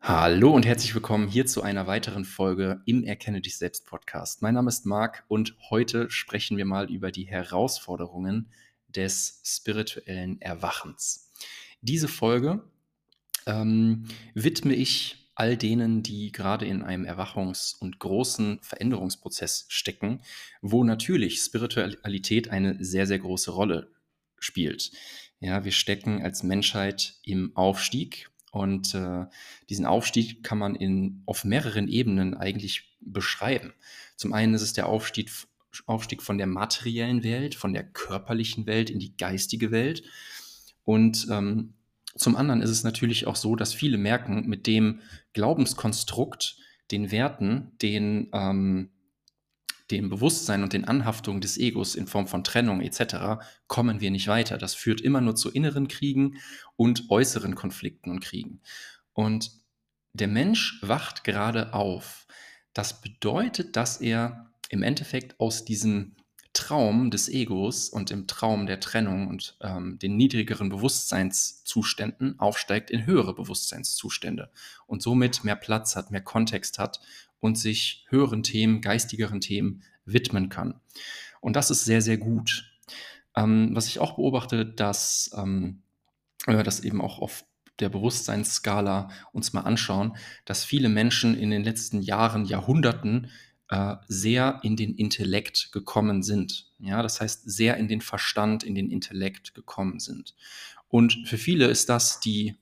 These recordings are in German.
Hallo und herzlich willkommen hier zu einer weiteren Folge im Erkenne dich selbst Podcast. Mein Name ist Marc und heute sprechen wir mal über die Herausforderungen des spirituellen Erwachens. Diese Folge ähm, widme ich all denen, die gerade in einem Erwachungs- und großen Veränderungsprozess stecken, wo natürlich Spiritualität eine sehr, sehr große Rolle spielt. Ja, wir stecken als Menschheit im Aufstieg und äh, diesen Aufstieg kann man in, auf mehreren Ebenen eigentlich beschreiben. Zum einen ist es der Aufstieg, Aufstieg von der materiellen Welt, von der körperlichen Welt in die geistige Welt. Und ähm, zum anderen ist es natürlich auch so, dass viele merken, mit dem Glaubenskonstrukt, den Werten, den ähm, dem Bewusstsein und den Anhaftungen des Egos in Form von Trennung etc. kommen wir nicht weiter. Das führt immer nur zu inneren Kriegen und äußeren Konflikten und Kriegen. Und der Mensch wacht gerade auf. Das bedeutet, dass er im Endeffekt aus diesem Traum des Egos und im Traum der Trennung und ähm, den niedrigeren Bewusstseinszuständen aufsteigt in höhere Bewusstseinszustände und somit mehr Platz hat, mehr Kontext hat und sich höheren Themen, geistigeren Themen widmen kann. Und das ist sehr, sehr gut. Ähm, was ich auch beobachte, dass ähm, wir das eben auch auf der Bewusstseinsskala uns mal anschauen, dass viele Menschen in den letzten Jahren, Jahrhunderten äh, sehr in den Intellekt gekommen sind. Ja, das heißt, sehr in den Verstand, in den Intellekt gekommen sind. Und für viele ist das die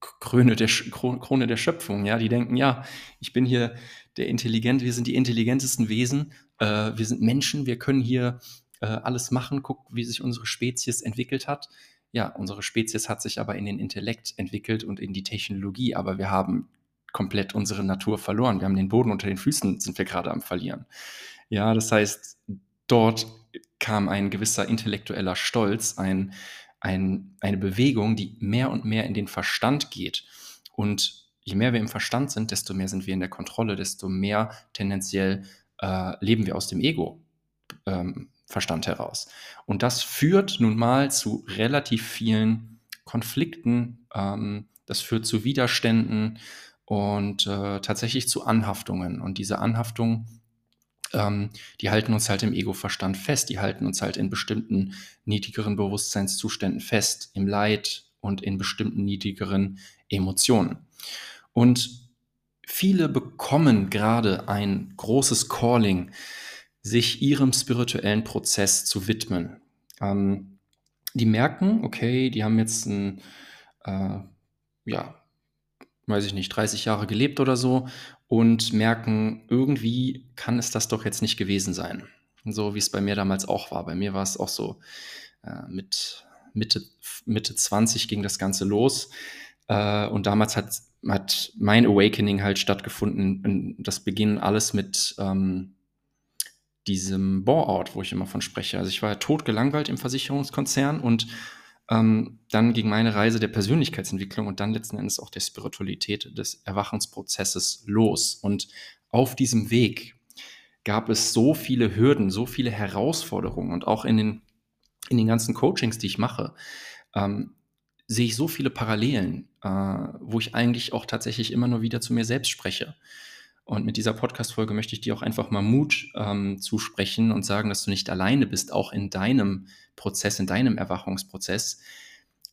Krone der, Krone der Schöpfung. Ja, die denken, ja, ich bin hier der Intelligent, wir sind die intelligentesten Wesen, äh, wir sind Menschen, wir können hier äh, alles machen, guck, wie sich unsere Spezies entwickelt hat. Ja, unsere Spezies hat sich aber in den Intellekt entwickelt und in die Technologie, aber wir haben komplett unsere Natur verloren. Wir haben den Boden unter den Füßen, sind wir gerade am Verlieren. Ja, das heißt, dort kam ein gewisser intellektueller Stolz, ein, ein, eine Bewegung, die mehr und mehr in den Verstand geht. Und je mehr wir im Verstand sind, desto mehr sind wir in der Kontrolle, desto mehr tendenziell äh, leben wir aus dem Ego-Verstand ähm, heraus. Und das führt nun mal zu relativ vielen Konflikten, ähm, das führt zu Widerständen und äh, tatsächlich zu Anhaftungen. Und diese Anhaftungen ähm, die halten uns halt im Ego-Verstand fest, die halten uns halt in bestimmten niedrigeren Bewusstseinszuständen fest, im Leid und in bestimmten niedrigeren Emotionen. Und viele bekommen gerade ein großes Calling, sich ihrem spirituellen Prozess zu widmen. Ähm, die merken, okay, die haben jetzt ein, äh, ja, weiß ich nicht, 30 Jahre gelebt oder so und merken, irgendwie kann es das doch jetzt nicht gewesen sein. So wie es bei mir damals auch war. Bei mir war es auch so, äh, mit Mitte, Mitte 20 ging das Ganze los. Äh, und damals hat, hat mein Awakening halt stattgefunden. Das beginnt alles mit ähm, diesem Bore-out, wo ich immer von spreche. Also ich war ja totgelangweilt im Versicherungskonzern und ähm, dann ging meine Reise der Persönlichkeitsentwicklung und dann letzten Endes auch der Spiritualität des Erwachensprozesses los. Und auf diesem Weg gab es so viele Hürden, so viele Herausforderungen und auch in den, in den ganzen Coachings, die ich mache, ähm, sehe ich so viele Parallelen, äh, wo ich eigentlich auch tatsächlich immer nur wieder zu mir selbst spreche. Und mit dieser Podcast-Folge möchte ich dir auch einfach mal Mut ähm, zusprechen und sagen, dass du nicht alleine bist, auch in deinem Prozess, in deinem Erwachungsprozess.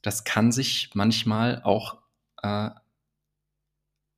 Das kann sich manchmal auch äh,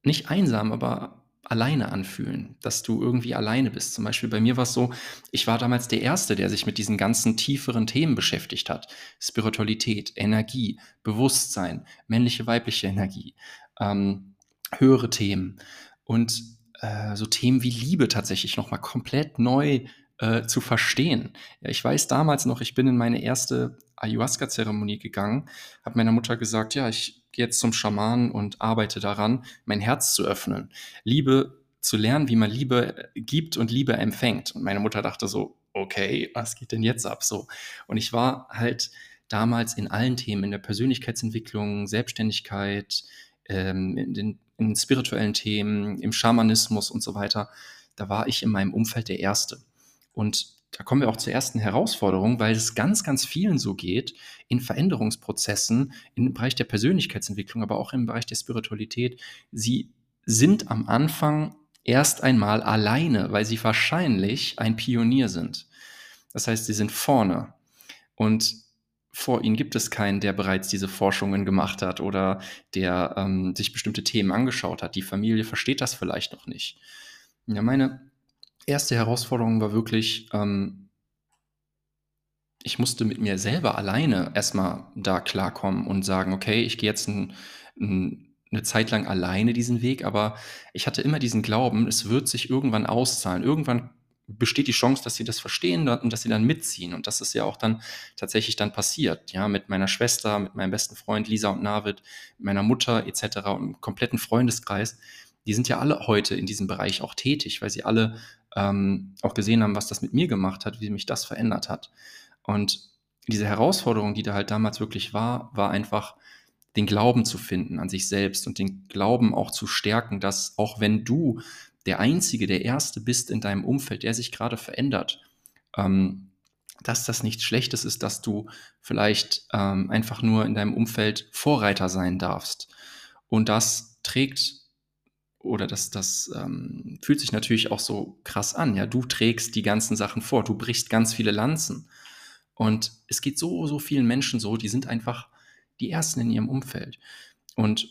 nicht einsam, aber alleine anfühlen, dass du irgendwie alleine bist. Zum Beispiel bei mir war es so, ich war damals der Erste, der sich mit diesen ganzen tieferen Themen beschäftigt hat. Spiritualität, Energie, Bewusstsein, männliche, weibliche Energie, ähm, höhere Themen. Und äh, so Themen wie Liebe tatsächlich nochmal komplett neu äh, zu verstehen. Ja, ich weiß damals noch, ich bin in meine erste Ayahuasca-Zeremonie gegangen, habe meiner Mutter gesagt, ja, ich gehe jetzt zum Schamanen und arbeite daran, mein Herz zu öffnen. Liebe zu lernen, wie man Liebe gibt und Liebe empfängt. Und meine Mutter dachte so, okay, was geht denn jetzt ab? So. Und ich war halt damals in allen Themen, in der Persönlichkeitsentwicklung, Selbstständigkeit, ähm, in den in spirituellen Themen, im Schamanismus und so weiter, da war ich in meinem Umfeld der Erste. Und da kommen wir auch zur ersten Herausforderung, weil es ganz, ganz vielen so geht, in Veränderungsprozessen, im Bereich der Persönlichkeitsentwicklung, aber auch im Bereich der Spiritualität. Sie sind am Anfang erst einmal alleine, weil sie wahrscheinlich ein Pionier sind. Das heißt, sie sind vorne. Und vor ihnen gibt es keinen, der bereits diese Forschungen gemacht hat oder der ähm, sich bestimmte Themen angeschaut hat. Die Familie versteht das vielleicht noch nicht. Ja, meine erste Herausforderung war wirklich, ähm, ich musste mit mir selber alleine erstmal da klarkommen und sagen, okay, ich gehe jetzt ein, ein eine Zeit lang alleine diesen Weg, aber ich hatte immer diesen Glauben, es wird sich irgendwann auszahlen. Irgendwann besteht die Chance, dass sie das verstehen und dass sie dann mitziehen. Und das ist ja auch dann tatsächlich dann passiert. Ja, mit meiner Schwester, mit meinem besten Freund Lisa und Navid, meiner Mutter etc. und einem kompletten Freundeskreis. Die sind ja alle heute in diesem Bereich auch tätig, weil sie alle ähm, auch gesehen haben, was das mit mir gemacht hat, wie mich das verändert hat. Und diese Herausforderung, die da halt damals wirklich war, war einfach, den Glauben zu finden an sich selbst und den Glauben auch zu stärken, dass auch wenn du der Einzige, der Erste bist in deinem Umfeld, der sich gerade verändert, ähm, dass das nichts Schlechtes ist, dass du vielleicht ähm, einfach nur in deinem Umfeld Vorreiter sein darfst. Und das trägt oder das, das ähm, fühlt sich natürlich auch so krass an. Ja, du trägst die ganzen Sachen vor, du brichst ganz viele Lanzen. Und es geht so, so vielen Menschen so, die sind einfach die Ersten in ihrem Umfeld. Und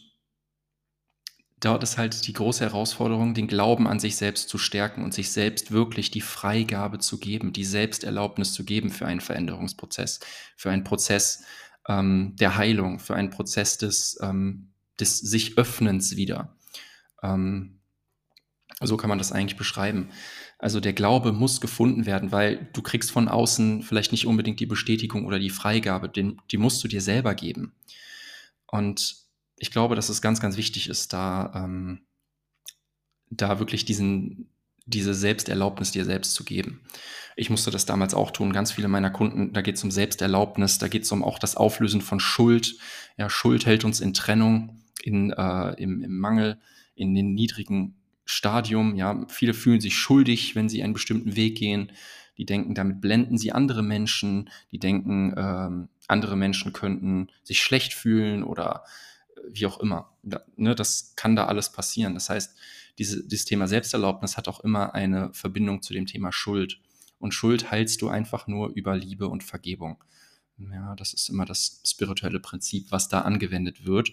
dort ist halt die große Herausforderung, den Glauben an sich selbst zu stärken und sich selbst wirklich die Freigabe zu geben, die Selbsterlaubnis zu geben für einen Veränderungsprozess, für einen Prozess ähm, der Heilung, für einen Prozess des, ähm, des sich Öffnens wieder. Ähm, so kann man das eigentlich beschreiben. Also der Glaube muss gefunden werden, weil du kriegst von außen vielleicht nicht unbedingt die Bestätigung oder die Freigabe, den, die musst du dir selber geben. Und ich glaube, dass es ganz, ganz wichtig ist, da, ähm, da wirklich diesen, diese Selbsterlaubnis dir selbst zu geben. Ich musste das damals auch tun. Ganz viele meiner Kunden, da geht es um Selbsterlaubnis, da geht es um auch das Auflösen von Schuld. Ja, Schuld hält uns in Trennung, in, äh, im, im Mangel, in den niedrigen Stadium. Ja, viele fühlen sich schuldig, wenn sie einen bestimmten Weg gehen. Die denken, damit blenden sie andere Menschen. Die denken, ähm, andere Menschen könnten sich schlecht fühlen oder äh, wie auch immer. Da, ne, das kann da alles passieren. Das heißt, diese, dieses Thema Selbsterlaubnis hat auch immer eine Verbindung zu dem Thema Schuld. Und Schuld heilst du einfach nur über Liebe und Vergebung. Ja, das ist immer das spirituelle Prinzip, was da angewendet wird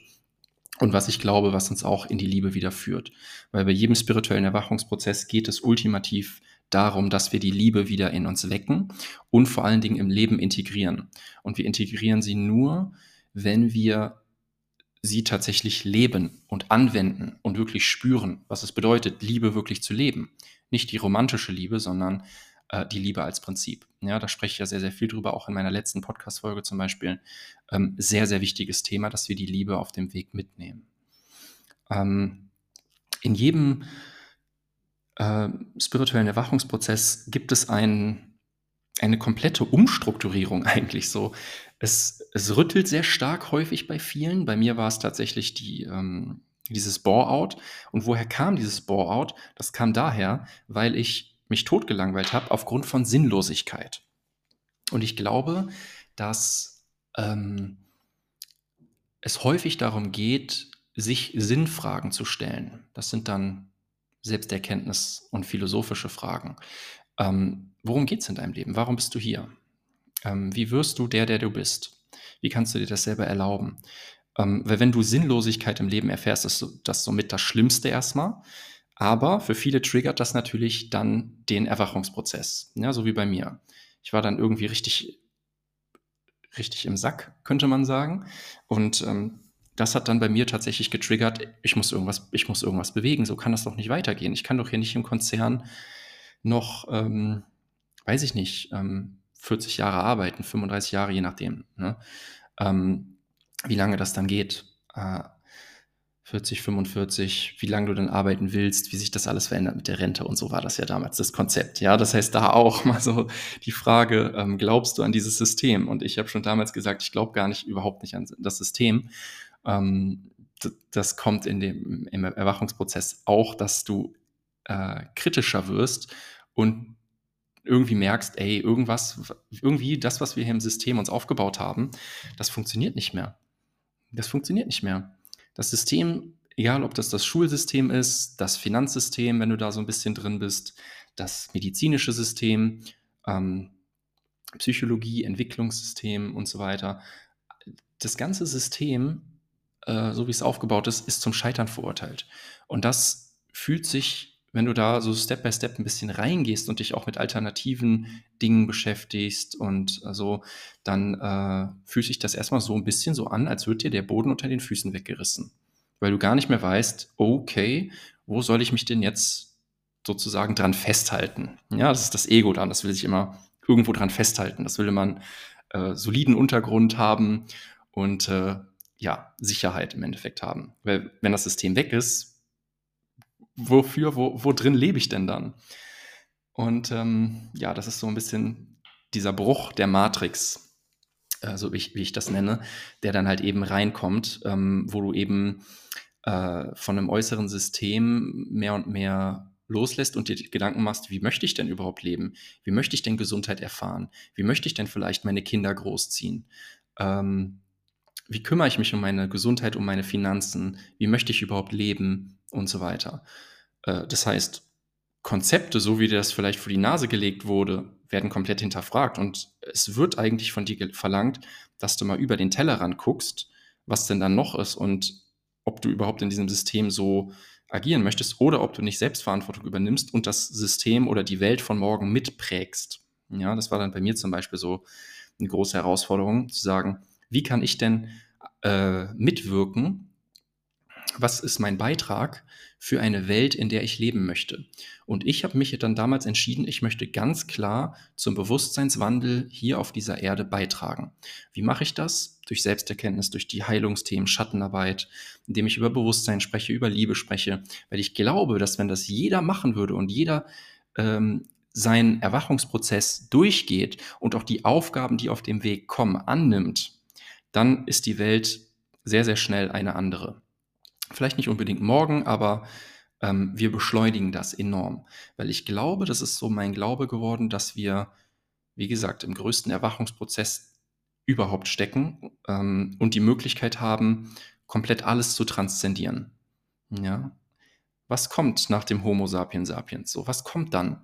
und was ich glaube, was uns auch in die Liebe wieder führt. Weil bei jedem spirituellen Erwachungsprozess geht es ultimativ darum, dass wir die Liebe wieder in uns wecken und vor allen Dingen im Leben integrieren. Und wir integrieren sie nur, wenn wir sie tatsächlich leben und anwenden und wirklich spüren, was es bedeutet, Liebe wirklich zu leben. Nicht die romantische Liebe, sondern äh, die Liebe als Prinzip. Ja, da spreche ich ja sehr, sehr viel drüber, auch in meiner letzten Podcast-Folge zum Beispiel. Ähm, sehr, sehr wichtiges Thema, dass wir die Liebe auf dem Weg mitnehmen. Ähm, in jedem äh, spirituellen Erwachungsprozess gibt es ein, eine komplette Umstrukturierung eigentlich so. Es, es rüttelt sehr stark häufig bei vielen. Bei mir war es tatsächlich die, ähm, dieses Bore-out. Und woher kam dieses Bore-out? Das kam daher, weil ich mich totgelangweilt habe aufgrund von Sinnlosigkeit. Und ich glaube, dass ähm, es häufig darum geht, sich Sinnfragen zu stellen. Das sind dann Selbsterkenntnis und philosophische Fragen. Ähm, worum geht es in deinem Leben? Warum bist du hier? Ähm, wie wirst du der, der du bist? Wie kannst du dir das selber erlauben? Ähm, weil wenn du Sinnlosigkeit im Leben erfährst, ist das somit das Schlimmste erstmal. Aber für viele triggert das natürlich dann den Erwachungsprozess, ja, so wie bei mir. Ich war dann irgendwie richtig, richtig im Sack, könnte man sagen. Und ähm, das hat dann bei mir tatsächlich getriggert, ich muss irgendwas, ich muss irgendwas bewegen, so kann das doch nicht weitergehen. Ich kann doch hier nicht im Konzern noch, ähm, weiß ich nicht, ähm, 40 Jahre arbeiten, 35 Jahre, je nachdem, ne? ähm, wie lange das dann geht. Äh, 40, 45, wie lange du dann arbeiten willst, wie sich das alles verändert mit der Rente und so war das ja damals das Konzept. Ja, das heißt da auch mal so die Frage, ähm, glaubst du an dieses System? Und ich habe schon damals gesagt, ich glaube gar nicht, überhaupt nicht an das System. Ähm, das kommt in dem im Erwachungsprozess auch, dass du äh, kritischer wirst und irgendwie merkst, ey, irgendwas, irgendwie das, was wir hier im System uns aufgebaut haben, das funktioniert nicht mehr. Das funktioniert nicht mehr. Das System egal ob das das Schulsystem ist, das Finanzsystem, wenn du da so ein bisschen drin bist, das medizinische System, ähm, Psychologie, Entwicklungssystem und so weiter. Das ganze System, äh, so wie es aufgebaut ist, ist zum Scheitern verurteilt. Und das fühlt sich wenn du da so Step by Step ein bisschen reingehst und dich auch mit alternativen Dingen beschäftigst und äh, so, dann äh, fühlt sich das erstmal so ein bisschen so an, als würde dir der Boden unter den Füßen weggerissen. Weil du gar nicht mehr weißt, okay, wo soll ich mich denn jetzt sozusagen dran festhalten? Ja, das ist das Ego dann, das will sich immer irgendwo dran festhalten. Das will einen äh, soliden Untergrund haben und äh, ja, Sicherheit im Endeffekt haben. Weil wenn das System weg ist, wofür, wo, wo drin lebe ich denn dann? Und ähm, ja, das ist so ein bisschen dieser Bruch der Matrix, äh, so wie ich, wie ich das nenne, der dann halt eben reinkommt, ähm, wo du eben äh, von einem äußeren System mehr und mehr loslässt und dir Gedanken machst, wie möchte ich denn überhaupt leben? Wie möchte ich denn Gesundheit erfahren? Wie möchte ich denn vielleicht meine Kinder großziehen? Ähm, wie kümmere ich mich um meine Gesundheit, um meine Finanzen? Wie möchte ich überhaupt leben? Und so weiter. Äh, das heißt, Konzepte, so wie das vielleicht vor die Nase gelegt wurde, werden komplett hinterfragt. Und es wird eigentlich von dir verlangt, dass du mal über den Tellerrand guckst, was denn dann noch ist und ob du überhaupt in diesem System so agieren möchtest oder ob du nicht Selbstverantwortung übernimmst und das System oder die Welt von morgen mitprägst. Ja, das war dann bei mir zum Beispiel so eine große Herausforderung, zu sagen, wie kann ich denn äh, mitwirken? Was ist mein Beitrag für eine Welt, in der ich leben möchte? Und ich habe mich dann damals entschieden, ich möchte ganz klar zum Bewusstseinswandel hier auf dieser Erde beitragen. Wie mache ich das? Durch Selbsterkenntnis, durch die Heilungsthemen, Schattenarbeit, indem ich über Bewusstsein spreche, über Liebe spreche, weil ich glaube, dass wenn das jeder machen würde und jeder ähm, seinen Erwachungsprozess durchgeht und auch die Aufgaben, die auf dem Weg kommen, annimmt, dann ist die Welt sehr, sehr schnell eine andere. Vielleicht nicht unbedingt morgen, aber ähm, wir beschleunigen das enorm. Weil ich glaube, das ist so mein Glaube geworden, dass wir, wie gesagt, im größten Erwachungsprozess überhaupt stecken ähm, und die Möglichkeit haben, komplett alles zu transzendieren. Ja. Was kommt nach dem Homo sapiens sapiens? So, was kommt dann?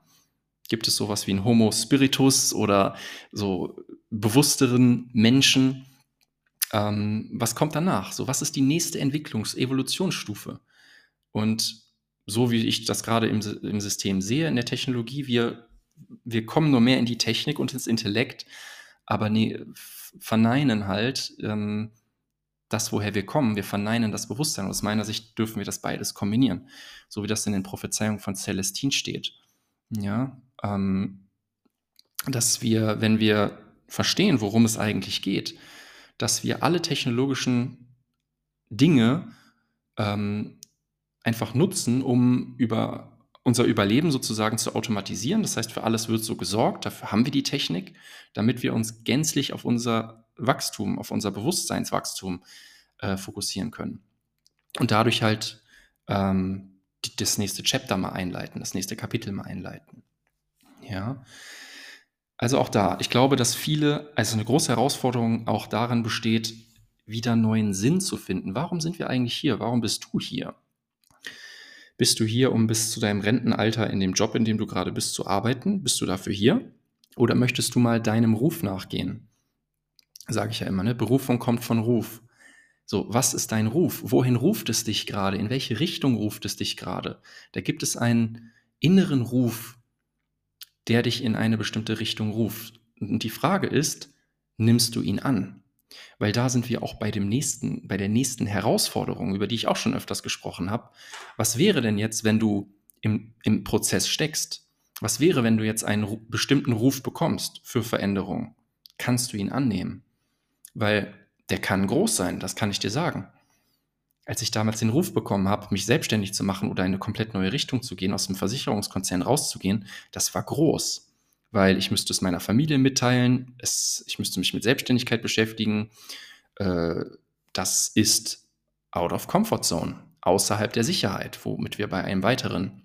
Gibt es sowas wie ein Homo spiritus oder so bewussteren Menschen? Ähm, was kommt danach? So, was ist die nächste Entwicklungs-, Evolutionsstufe? Und so wie ich das gerade im, im System sehe, in der Technologie, wir, wir kommen nur mehr in die Technik und ins Intellekt, aber nee, verneinen halt ähm, das, woher wir kommen. Wir verneinen das Bewusstsein. Aus meiner Sicht dürfen wir das beides kombinieren, so wie das in den Prophezeiungen von Celestin steht. Ja, ähm, dass wir, wenn wir verstehen, worum es eigentlich geht, dass wir alle technologischen Dinge ähm, einfach nutzen, um über unser Überleben sozusagen zu automatisieren. Das heißt, für alles wird so gesorgt, dafür haben wir die Technik, damit wir uns gänzlich auf unser Wachstum, auf unser Bewusstseinswachstum äh, fokussieren können. Und dadurch halt ähm, das nächste Chapter mal einleiten, das nächste Kapitel mal einleiten. Ja. Also auch da, ich glaube, dass viele, also eine große Herausforderung auch darin besteht, wieder neuen Sinn zu finden. Warum sind wir eigentlich hier? Warum bist du hier? Bist du hier, um bis zu deinem Rentenalter in dem Job, in dem du gerade bist, zu arbeiten? Bist du dafür hier? Oder möchtest du mal deinem Ruf nachgehen? Sage ich ja immer, ne? Berufung kommt von Ruf. So, was ist dein Ruf? Wohin ruft es dich gerade? In welche Richtung ruft es dich gerade? Da gibt es einen inneren Ruf, der dich in eine bestimmte Richtung ruft. Und die Frage ist, nimmst du ihn an? Weil da sind wir auch bei dem nächsten, bei der nächsten Herausforderung, über die ich auch schon öfters gesprochen habe. Was wäre denn jetzt, wenn du im, im Prozess steckst? Was wäre, wenn du jetzt einen bestimmten Ruf bekommst für Veränderung? Kannst du ihn annehmen? Weil der kann groß sein, das kann ich dir sagen als ich damals den Ruf bekommen habe, mich selbstständig zu machen oder in eine komplett neue Richtung zu gehen, aus dem Versicherungskonzern rauszugehen, das war groß. Weil ich müsste es meiner Familie mitteilen, es, ich müsste mich mit Selbstständigkeit beschäftigen. Äh, das ist out of comfort zone, außerhalb der Sicherheit, womit wir bei einem weiteren,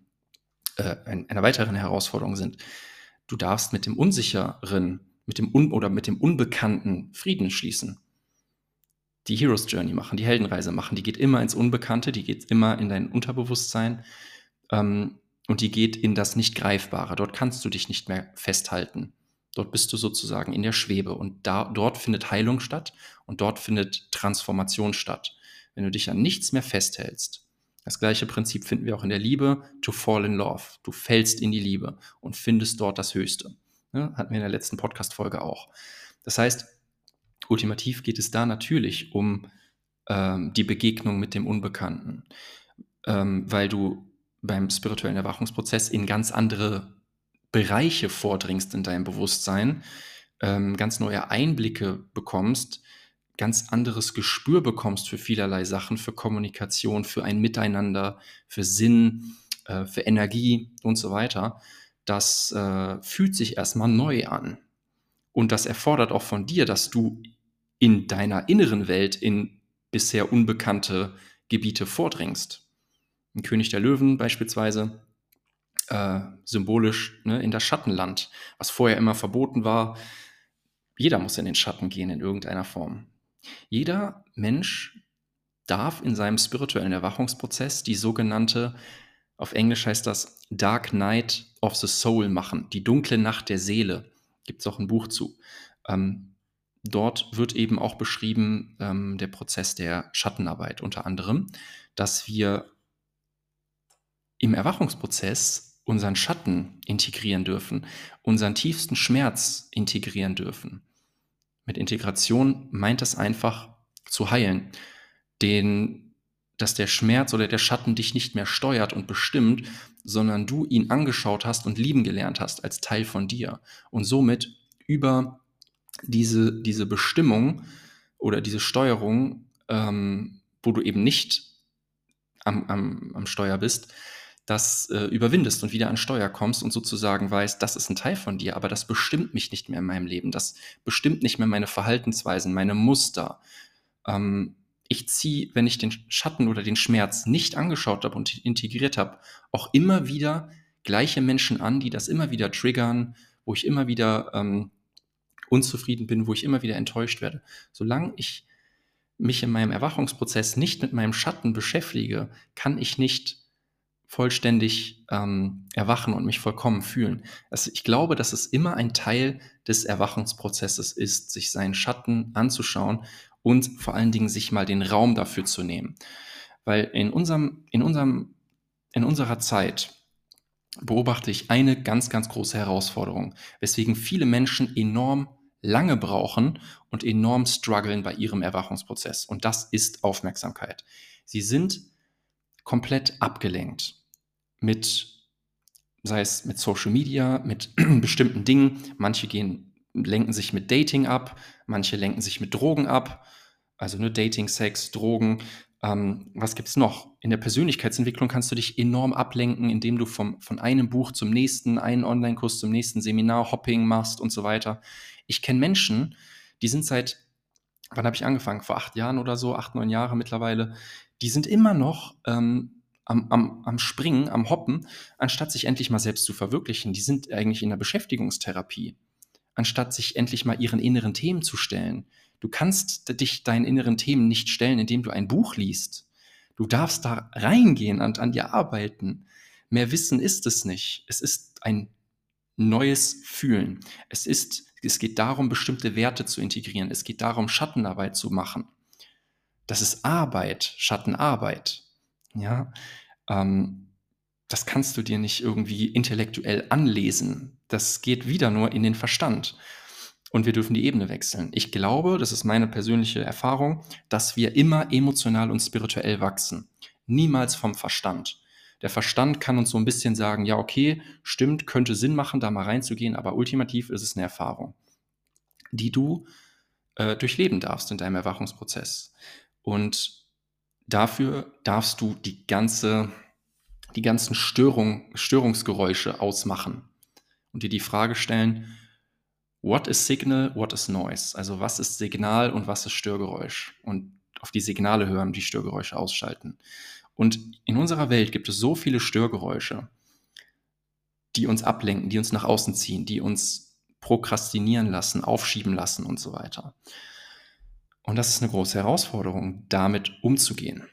äh, einer weiteren Herausforderung sind. Du darfst mit dem Unsicheren, mit dem Un oder mit dem Unbekannten Frieden schließen. Die Hero's Journey machen, die Heldenreise machen. Die geht immer ins Unbekannte, die geht immer in dein Unterbewusstsein ähm, und die geht in das Nicht-Greifbare. Dort kannst du dich nicht mehr festhalten. Dort bist du sozusagen in der Schwebe und da, dort findet Heilung statt und dort findet Transformation statt. Wenn du dich an nichts mehr festhältst, das gleiche Prinzip finden wir auch in der Liebe, to fall in love. Du fällst in die Liebe und findest dort das Höchste. Ja, hatten wir in der letzten Podcast-Folge auch. Das heißt, ultimativ geht es da natürlich um ähm, die Begegnung mit dem Unbekannten, ähm, weil du beim spirituellen Erwachungsprozess in ganz andere Bereiche vordringst in deinem Bewusstsein, ähm, ganz neue Einblicke bekommst, ganz anderes Gespür bekommst für vielerlei Sachen, für Kommunikation, für ein Miteinander, für Sinn, äh, für Energie und so weiter. Das äh, fühlt sich erstmal neu an. Und das erfordert auch von dir, dass du in deiner inneren Welt in bisher unbekannte Gebiete vordringst. Ein König der Löwen beispielsweise, äh, symbolisch ne, in das Schattenland, was vorher immer verboten war. Jeder muss in den Schatten gehen in irgendeiner Form. Jeder Mensch darf in seinem spirituellen Erwachungsprozess die sogenannte, auf Englisch heißt das Dark Night of the Soul machen, die dunkle Nacht der Seele. Gibt es auch ein Buch zu. Ähm, dort wird eben auch beschrieben ähm, der Prozess der Schattenarbeit. Unter anderem, dass wir im Erwachungsprozess unseren Schatten integrieren dürfen, unseren tiefsten Schmerz integrieren dürfen. Mit Integration meint es einfach zu heilen, den, dass der Schmerz oder der Schatten dich nicht mehr steuert und bestimmt, sondern du ihn angeschaut hast und lieben gelernt hast als Teil von dir. Und somit über diese, diese Bestimmung oder diese Steuerung, ähm, wo du eben nicht am, am, am Steuer bist, das äh, überwindest und wieder an Steuer kommst und sozusagen weißt, das ist ein Teil von dir, aber das bestimmt mich nicht mehr in meinem Leben, das bestimmt nicht mehr meine Verhaltensweisen, meine Muster. Ähm, ich ziehe, wenn ich den Schatten oder den Schmerz nicht angeschaut habe und integriert habe, auch immer wieder gleiche Menschen an, die das immer wieder triggern, wo ich immer wieder ähm, unzufrieden bin, wo ich immer wieder enttäuscht werde. Solange ich mich in meinem Erwachungsprozess nicht mit meinem Schatten beschäftige, kann ich nicht vollständig ähm, erwachen und mich vollkommen fühlen. Also ich glaube, dass es immer ein Teil des Erwachungsprozesses ist, sich seinen Schatten anzuschauen und vor allen Dingen sich mal den Raum dafür zu nehmen. Weil in unserem, in unserem, in unserer Zeit beobachte ich eine ganz, ganz große Herausforderung, weswegen viele Menschen enorm lange brauchen und enorm strugglen bei ihrem Erwachungsprozess. Und das ist Aufmerksamkeit. Sie sind komplett abgelenkt mit, sei es mit Social Media, mit bestimmten Dingen. Manche gehen, lenken sich mit Dating ab, manche lenken sich mit Drogen ab. Also nur Dating, Sex, Drogen. Ähm, was gibt es noch? In der Persönlichkeitsentwicklung kannst du dich enorm ablenken, indem du vom, von einem Buch zum nächsten, einen Online-Kurs zum nächsten Seminar, Hopping machst und so weiter. Ich kenne Menschen, die sind seit, wann habe ich angefangen? Vor acht Jahren oder so, acht, neun Jahre mittlerweile. Die sind immer noch ähm, am, am, am Springen, am Hoppen, anstatt sich endlich mal selbst zu verwirklichen. Die sind eigentlich in der Beschäftigungstherapie, anstatt sich endlich mal ihren inneren Themen zu stellen. Du kannst dich deinen inneren Themen nicht stellen, indem du ein Buch liest. Du darfst da reingehen und an dir arbeiten. Mehr Wissen ist es nicht. Es ist ein neues Fühlen. Es ist, es geht darum, bestimmte Werte zu integrieren. Es geht darum, Schattenarbeit zu machen. Das ist Arbeit, Schattenarbeit. Ja, ähm, das kannst du dir nicht irgendwie intellektuell anlesen. Das geht wieder nur in den Verstand. Und wir dürfen die Ebene wechseln. Ich glaube, das ist meine persönliche Erfahrung, dass wir immer emotional und spirituell wachsen. Niemals vom Verstand. Der Verstand kann uns so ein bisschen sagen, ja, okay, stimmt, könnte Sinn machen, da mal reinzugehen, aber ultimativ ist es eine Erfahrung, die du äh, durchleben darfst in deinem Erwachungsprozess. Und Dafür darfst du die ganze, die ganzen Störung, Störungsgeräusche ausmachen und dir die Frage stellen, what is Signal, what is Noise? Also was ist Signal und was ist Störgeräusch? Und auf die Signale hören, die Störgeräusche ausschalten. Und in unserer Welt gibt es so viele Störgeräusche, die uns ablenken, die uns nach außen ziehen, die uns prokrastinieren lassen, aufschieben lassen und so weiter. Und das ist eine große Herausforderung, damit umzugehen.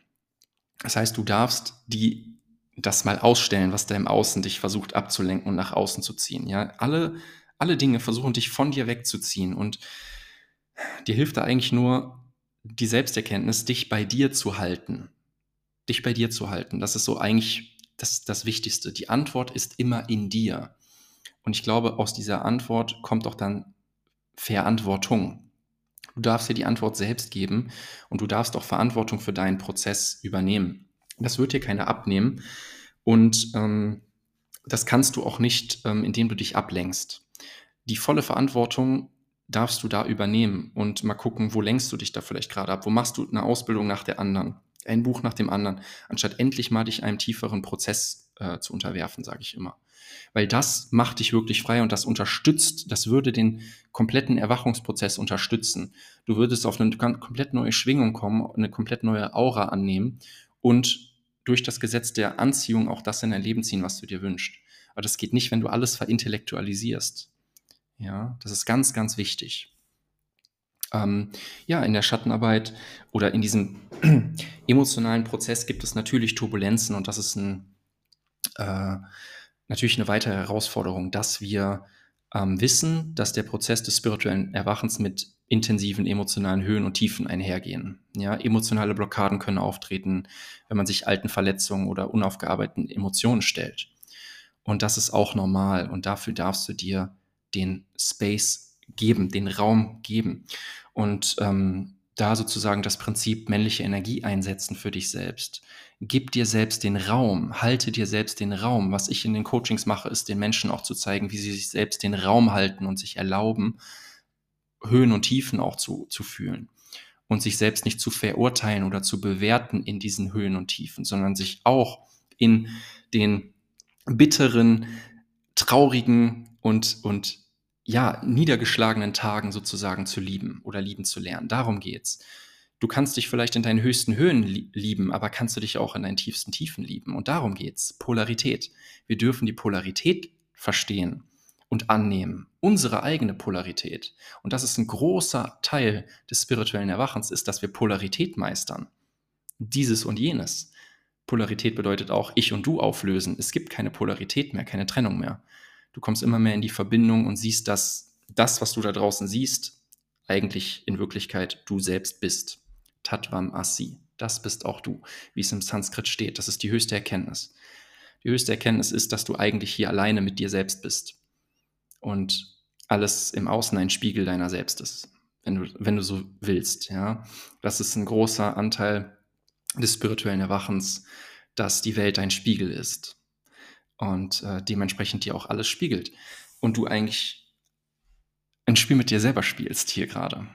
Das heißt, du darfst die, das mal ausstellen, was da im Außen dich versucht abzulenken und nach außen zu ziehen. Ja, alle, alle Dinge versuchen dich von dir wegzuziehen und dir hilft da eigentlich nur die Selbsterkenntnis, dich bei dir zu halten. Dich bei dir zu halten. Das ist so eigentlich das, das Wichtigste. Die Antwort ist immer in dir. Und ich glaube, aus dieser Antwort kommt auch dann Verantwortung. Du darfst dir die Antwort selbst geben und du darfst auch Verantwortung für deinen Prozess übernehmen. Das wird dir keiner abnehmen und ähm, das kannst du auch nicht, ähm, indem du dich ablenkst. Die volle Verantwortung darfst du da übernehmen und mal gucken, wo lenkst du dich da vielleicht gerade ab? Wo machst du eine Ausbildung nach der anderen? Ein Buch nach dem anderen, anstatt endlich mal dich einem tieferen Prozess äh, zu unterwerfen, sage ich immer. Weil das macht dich wirklich frei und das unterstützt, das würde den kompletten Erwachungsprozess unterstützen. Du würdest auf eine komplett neue Schwingung kommen, eine komplett neue Aura annehmen und durch das Gesetz der Anziehung auch das in dein Leben ziehen, was du dir wünschst. Aber das geht nicht, wenn du alles verintellektualisierst. Ja, das ist ganz, ganz wichtig. Ähm, ja, in der Schattenarbeit oder in diesem emotionalen Prozess gibt es natürlich Turbulenzen und das ist ein, äh, natürlich eine weitere Herausforderung, dass wir ähm, wissen, dass der Prozess des spirituellen Erwachens mit intensiven emotionalen Höhen und Tiefen einhergehen. Ja, emotionale Blockaden können auftreten, wenn man sich alten Verletzungen oder unaufgearbeiteten Emotionen stellt. Und das ist auch normal und dafür darfst du dir den Space geben, den Raum geben. Und ähm, da sozusagen das Prinzip männliche Energie einsetzen für dich selbst. Gib dir selbst den Raum, halte dir selbst den Raum. Was ich in den Coachings mache, ist den Menschen auch zu zeigen, wie sie sich selbst den Raum halten und sich erlauben, Höhen und Tiefen auch zu, zu fühlen. Und sich selbst nicht zu verurteilen oder zu bewerten in diesen Höhen und Tiefen, sondern sich auch in den bitteren, traurigen und, und ja, niedergeschlagenen Tagen sozusagen zu lieben oder lieben zu lernen. Darum geht's. Du kannst dich vielleicht in deinen höchsten Höhen lieben, aber kannst du dich auch in deinen tiefsten Tiefen lieben. Und darum geht's. Polarität. Wir dürfen die Polarität verstehen und annehmen. Unsere eigene Polarität. Und das ist ein großer Teil des spirituellen Erwachens, ist, dass wir Polarität meistern. Dieses und jenes. Polarität bedeutet auch ich und du auflösen. Es gibt keine Polarität mehr, keine Trennung mehr. Du kommst immer mehr in die Verbindung und siehst, dass das, was du da draußen siehst, eigentlich in Wirklichkeit du selbst bist. Tatvam Asi. Das bist auch du, wie es im Sanskrit steht. Das ist die höchste Erkenntnis. Die höchste Erkenntnis ist, dass du eigentlich hier alleine mit dir selbst bist. Und alles im Außen ein Spiegel deiner selbst ist, wenn du, wenn du so willst. Ja? Das ist ein großer Anteil des spirituellen Erwachens, dass die Welt ein Spiegel ist und äh, dementsprechend dir auch alles spiegelt. Und du eigentlich ein Spiel mit dir selber spielst hier gerade.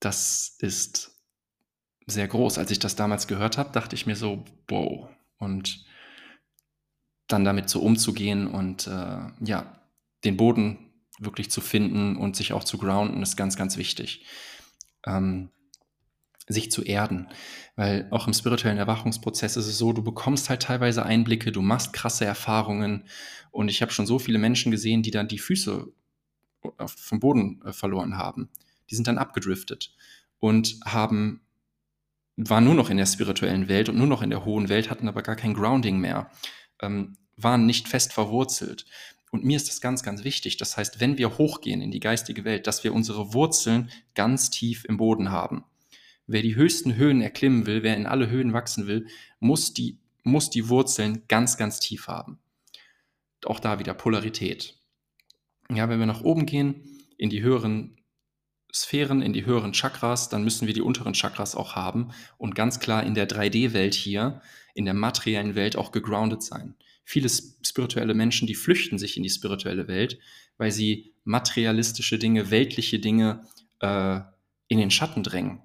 Das ist sehr groß. Als ich das damals gehört habe, dachte ich mir so, wow. Und dann damit so umzugehen und äh, ja, den Boden wirklich zu finden und sich auch zu grounden, ist ganz, ganz wichtig. Ähm, sich zu erden. Weil auch im spirituellen Erwachungsprozess ist es so, du bekommst halt teilweise Einblicke, du machst krasse Erfahrungen. Und ich habe schon so viele Menschen gesehen, die dann die Füße vom Boden äh, verloren haben. Die sind dann abgedriftet und haben, waren nur noch in der spirituellen Welt und nur noch in der hohen Welt, hatten aber gar kein Grounding mehr, ähm, waren nicht fest verwurzelt. Und mir ist das ganz, ganz wichtig. Das heißt, wenn wir hochgehen in die geistige Welt, dass wir unsere Wurzeln ganz tief im Boden haben. Wer die höchsten Höhen erklimmen will, wer in alle Höhen wachsen will, muss die, muss die Wurzeln ganz, ganz tief haben. Auch da wieder Polarität. Ja, wenn wir nach oben gehen, in die höheren Sphären, in die höheren Chakras, dann müssen wir die unteren Chakras auch haben und ganz klar in der 3D-Welt hier, in der materiellen Welt auch gegroundet sein. Viele spirituelle Menschen, die flüchten sich in die spirituelle Welt, weil sie materialistische Dinge, weltliche Dinge äh, in den Schatten drängen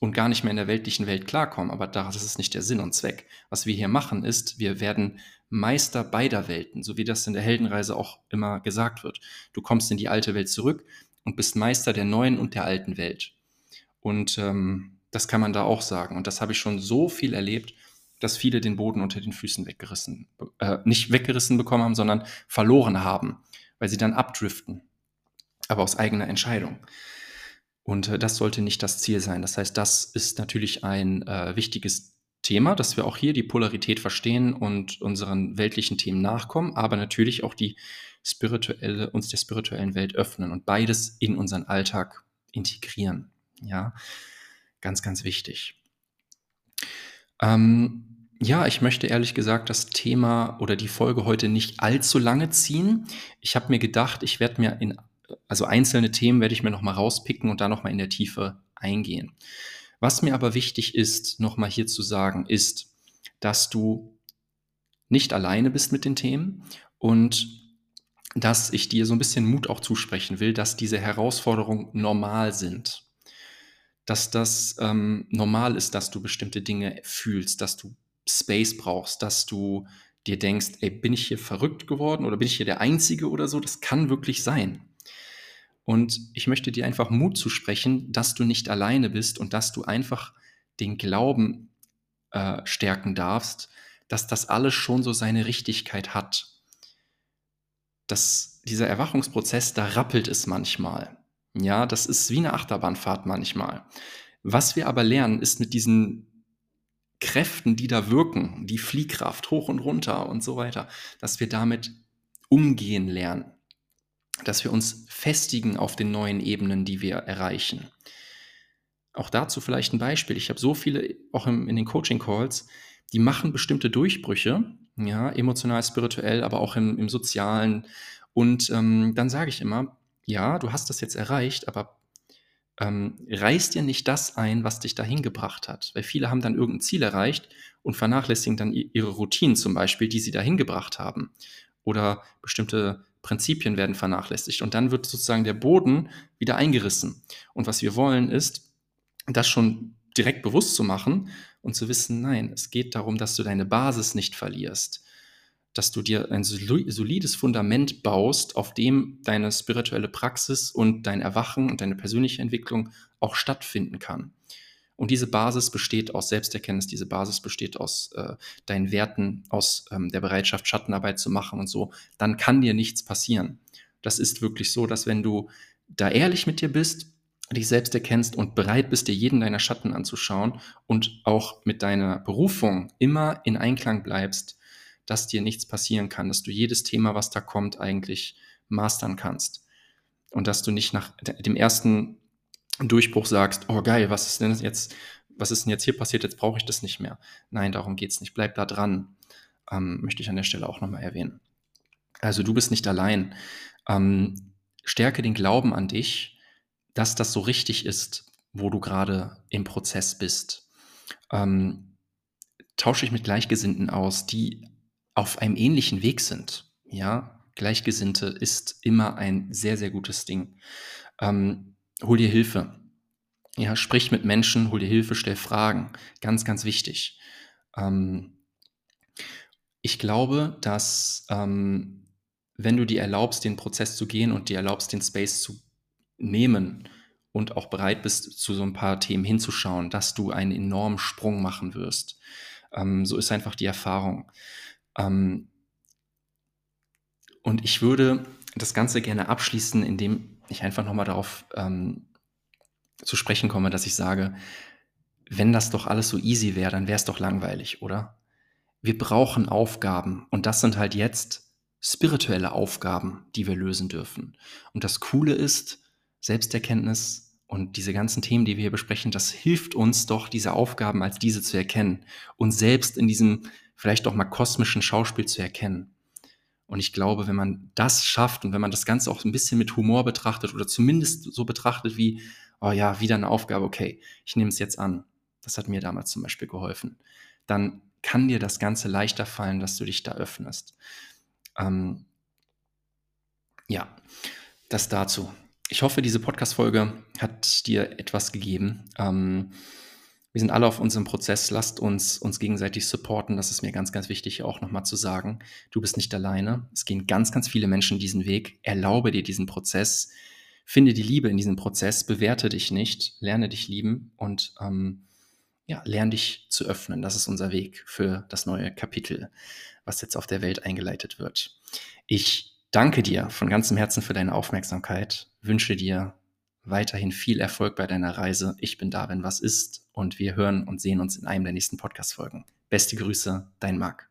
und gar nicht mehr in der weltlichen Welt klarkommen. Aber das ist nicht der Sinn und Zweck. Was wir hier machen, ist, wir werden Meister beider Welten, so wie das in der Heldenreise auch immer gesagt wird. Du kommst in die alte Welt zurück und bist Meister der neuen und der alten Welt. Und ähm, das kann man da auch sagen. Und das habe ich schon so viel erlebt, dass viele den Boden unter den Füßen weggerissen, äh, nicht weggerissen bekommen haben, sondern verloren haben, weil sie dann abdriften. Aber aus eigener Entscheidung. Und äh, das sollte nicht das Ziel sein. Das heißt, das ist natürlich ein äh, wichtiges Thema, dass wir auch hier die Polarität verstehen und unseren weltlichen Themen nachkommen, aber natürlich auch die spirituelle, uns der spirituellen Welt öffnen und beides in unseren Alltag integrieren. Ja, ganz, ganz wichtig. Ähm, ja, ich möchte ehrlich gesagt das Thema oder die Folge heute nicht allzu lange ziehen. Ich habe mir gedacht, ich werde mir in, also einzelne Themen werde ich mir nochmal rauspicken und da nochmal in der Tiefe eingehen. Was mir aber wichtig ist, nochmal hier zu sagen, ist, dass du nicht alleine bist mit den Themen und dass ich dir so ein bisschen Mut auch zusprechen will, dass diese Herausforderungen normal sind. Dass das ähm, normal ist, dass du bestimmte Dinge fühlst, dass du Space brauchst, dass du dir denkst, ey, bin ich hier verrückt geworden oder bin ich hier der Einzige oder so? Das kann wirklich sein. Und ich möchte dir einfach Mut zusprechen, dass du nicht alleine bist und dass du einfach den Glauben äh, stärken darfst, dass das alles schon so seine Richtigkeit hat das, dieser Erwachungsprozess, da rappelt es manchmal. Ja, das ist wie eine Achterbahnfahrt manchmal. Was wir aber lernen, ist mit diesen Kräften, die da wirken, die Fliehkraft hoch und runter und so weiter, dass wir damit umgehen lernen, dass wir uns festigen auf den neuen Ebenen, die wir erreichen. Auch dazu vielleicht ein Beispiel. Ich habe so viele, auch im, in den Coaching-Calls, die machen bestimmte Durchbrüche ja, emotional, spirituell, aber auch im, im Sozialen. Und ähm, dann sage ich immer, ja, du hast das jetzt erreicht, aber ähm, reiß dir nicht das ein, was dich dahin gebracht hat. Weil viele haben dann irgendein Ziel erreicht und vernachlässigen dann ihre Routinen zum Beispiel, die sie dahin gebracht haben. Oder bestimmte Prinzipien werden vernachlässigt. Und dann wird sozusagen der Boden wieder eingerissen. Und was wir wollen ist, das schon direkt bewusst zu machen und zu wissen, nein, es geht darum, dass du deine Basis nicht verlierst, dass du dir ein solides Fundament baust, auf dem deine spirituelle Praxis und dein Erwachen und deine persönliche Entwicklung auch stattfinden kann. Und diese Basis besteht aus Selbsterkenntnis, diese Basis besteht aus äh, deinen Werten, aus ähm, der Bereitschaft, Schattenarbeit zu machen und so, dann kann dir nichts passieren. Das ist wirklich so, dass wenn du da ehrlich mit dir bist, dich selbst erkennst und bereit bist, dir jeden deiner Schatten anzuschauen und auch mit deiner Berufung immer in Einklang bleibst, dass dir nichts passieren kann, dass du jedes Thema, was da kommt, eigentlich mastern kannst. Und dass du nicht nach dem ersten Durchbruch sagst, oh geil, was ist denn jetzt, was ist denn jetzt hier passiert, jetzt brauche ich das nicht mehr. Nein, darum geht es nicht. Bleib da dran. Ähm, möchte ich an der Stelle auch nochmal erwähnen. Also du bist nicht allein. Ähm, stärke den Glauben an dich dass das so richtig ist, wo du gerade im Prozess bist. Ähm, tausche ich mit Gleichgesinnten aus, die auf einem ähnlichen Weg sind. Ja, Gleichgesinnte ist immer ein sehr, sehr gutes Ding. Ähm, hol dir Hilfe. Ja, sprich mit Menschen, hol dir Hilfe, stell Fragen. Ganz, ganz wichtig. Ähm, ich glaube, dass ähm, wenn du dir erlaubst, den Prozess zu gehen und dir erlaubst, den Space zu nehmen und auch bereit bist, zu so ein paar Themen hinzuschauen, dass du einen enormen Sprung machen wirst. Ähm, so ist einfach die Erfahrung. Ähm, und ich würde das Ganze gerne abschließen, indem ich einfach nochmal darauf ähm, zu sprechen komme, dass ich sage, wenn das doch alles so easy wäre, dann wäre es doch langweilig, oder? Wir brauchen Aufgaben und das sind halt jetzt spirituelle Aufgaben, die wir lösen dürfen. Und das Coole ist, Selbsterkenntnis und diese ganzen Themen, die wir hier besprechen, das hilft uns doch, diese Aufgaben als diese zu erkennen und selbst in diesem vielleicht doch mal kosmischen Schauspiel zu erkennen. Und ich glaube, wenn man das schafft und wenn man das Ganze auch ein bisschen mit Humor betrachtet oder zumindest so betrachtet wie, oh ja, wieder eine Aufgabe, okay, ich nehme es jetzt an. Das hat mir damals zum Beispiel geholfen. Dann kann dir das Ganze leichter fallen, dass du dich da öffnest. Ähm, ja, das dazu ich hoffe, diese Podcast-Folge hat dir etwas gegeben. Ähm, wir sind alle auf unserem Prozess. Lasst uns uns gegenseitig supporten. Das ist mir ganz, ganz wichtig, auch nochmal zu sagen. Du bist nicht alleine. Es gehen ganz, ganz viele Menschen diesen Weg. Erlaube dir diesen Prozess. Finde die Liebe in diesem Prozess. Bewerte dich nicht. Lerne dich lieben und ähm, ja, lerne dich zu öffnen. Das ist unser Weg für das neue Kapitel, was jetzt auf der Welt eingeleitet wird. Ich danke dir von ganzem Herzen für deine Aufmerksamkeit, wünsche dir weiterhin viel Erfolg bei deiner Reise. Ich bin da, wenn was ist und wir hören und sehen uns in einem der nächsten Podcast-Folgen. Beste Grüße, dein Marc.